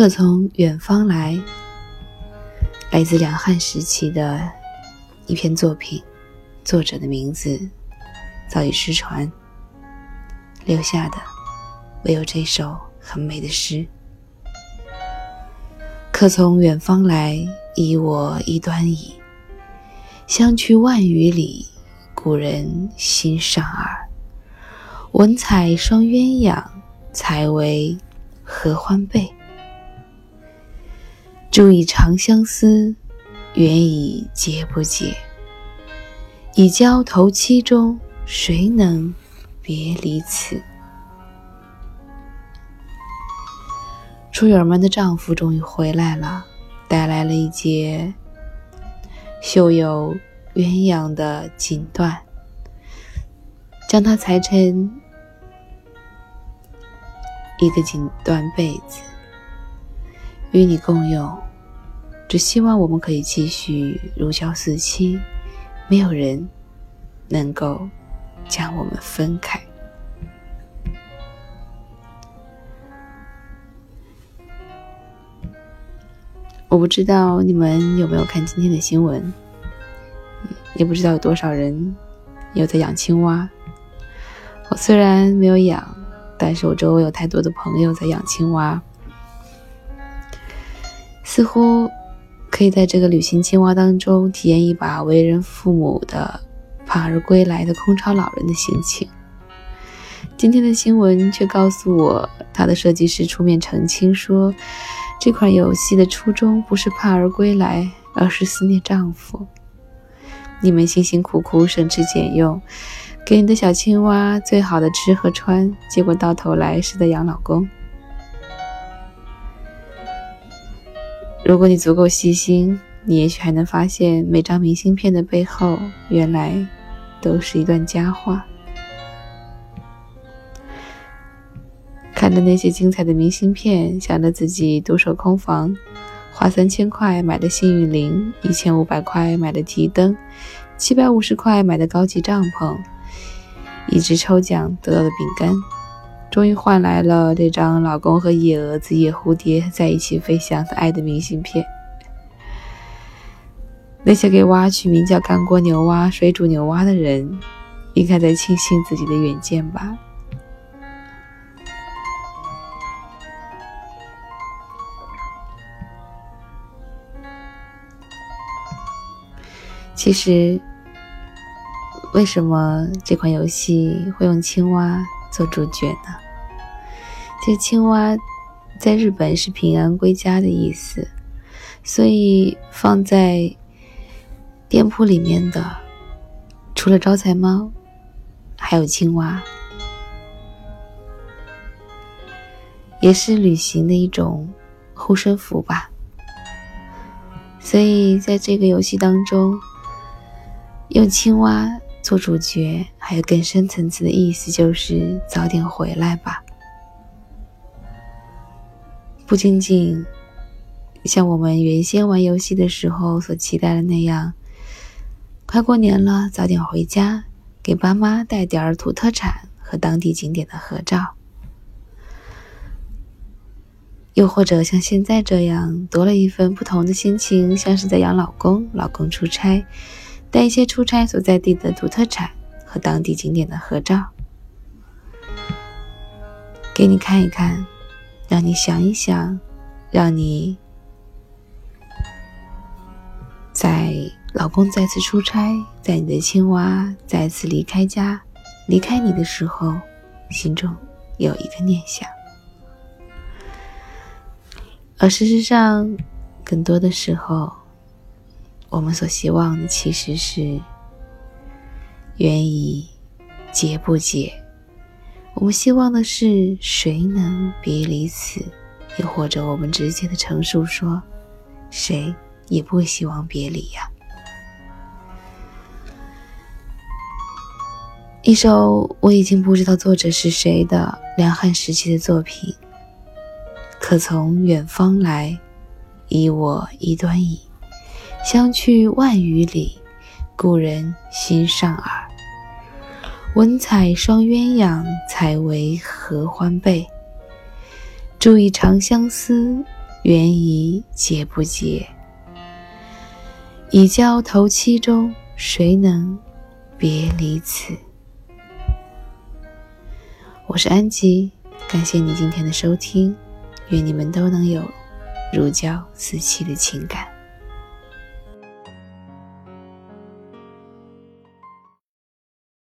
客从远方来，来自两汉时期的一篇作品，作者的名字早已失传，留下的唯有这首很美的诗。客从远方来，遗我一端矣。相去万余里，故人心尚尔。文采双鸳鸯，才为合欢背。注以长相思，缘已结不解。已交头七中，谁能别离此？出远门的丈夫终于回来了，带来了一截绣有鸳鸯的锦缎，将它裁成一个锦缎被子，与你共用。只希望我们可以继续如胶似漆，没有人能够将我们分开。我不知道你们有没有看今天的新闻，也不知道有多少人有在养青蛙。我虽然没有养，但是我周围有太多的朋友在养青蛙，似乎可以在这个旅行青蛙当中体验一把为人父母的盼儿归来的空巢老人的心情。今天的新闻却告诉我，他的设计师出面澄清说。这款游戏的初衷不是盼儿归来，而是思念丈夫。你们辛辛苦苦省吃俭用，给你的小青蛙最好的吃和穿，结果到头来是在养老公。如果你足够细心，你也许还能发现，每张明信片的背后，原来都是一段佳话。看着那些精彩的明信片，想着自己独守空房，花三千块买的幸运铃，一千五百块买的提灯，七百五十块买的高级帐篷，一直抽奖得到的饼干，终于换来了这张老公和野蛾子、野蝴蝶在一起飞翔的爱的明信片。那些给蛙取名叫干锅牛蛙、水煮牛蛙的人，应该在庆幸自己的远见吧。其实，为什么这款游戏会用青蛙做主角呢？这青蛙在日本是平安归家的意思，所以放在店铺里面的，除了招财猫，还有青蛙，也是旅行的一种护身符吧。所以在这个游戏当中。用青蛙做主角，还有更深层次的意思，就是早点回来吧。不仅仅像我们原先玩游戏的时候所期待的那样，快过年了，早点回家，给爸妈带点儿土特产和当地景点的合照。又或者像现在这样，多了一份不同的心情，像是在养老公，老公出差。带一些出差所在地的土特产和当地景点的合照，给你看一看，让你想一想，让你在老公再次出差，在你的青蛙再次离开家、离开你的时候，心中有一个念想。而事实上，更多的时候。我们所希望的其实是缘已结不解，我们希望的是谁能别离此，又或者我们直接的陈述说，谁也不希望别离呀。一首我已经不知道作者是谁的两汉时期的作品，可从远方来，以我一端矣。相去万余里，故人心尚尔。文采双鸳鸯，才为合欢背。注意长相思，缘宜结不结？以交头七中，谁能别离此？我是安吉，感谢你今天的收听，愿你们都能有如胶似漆的情感。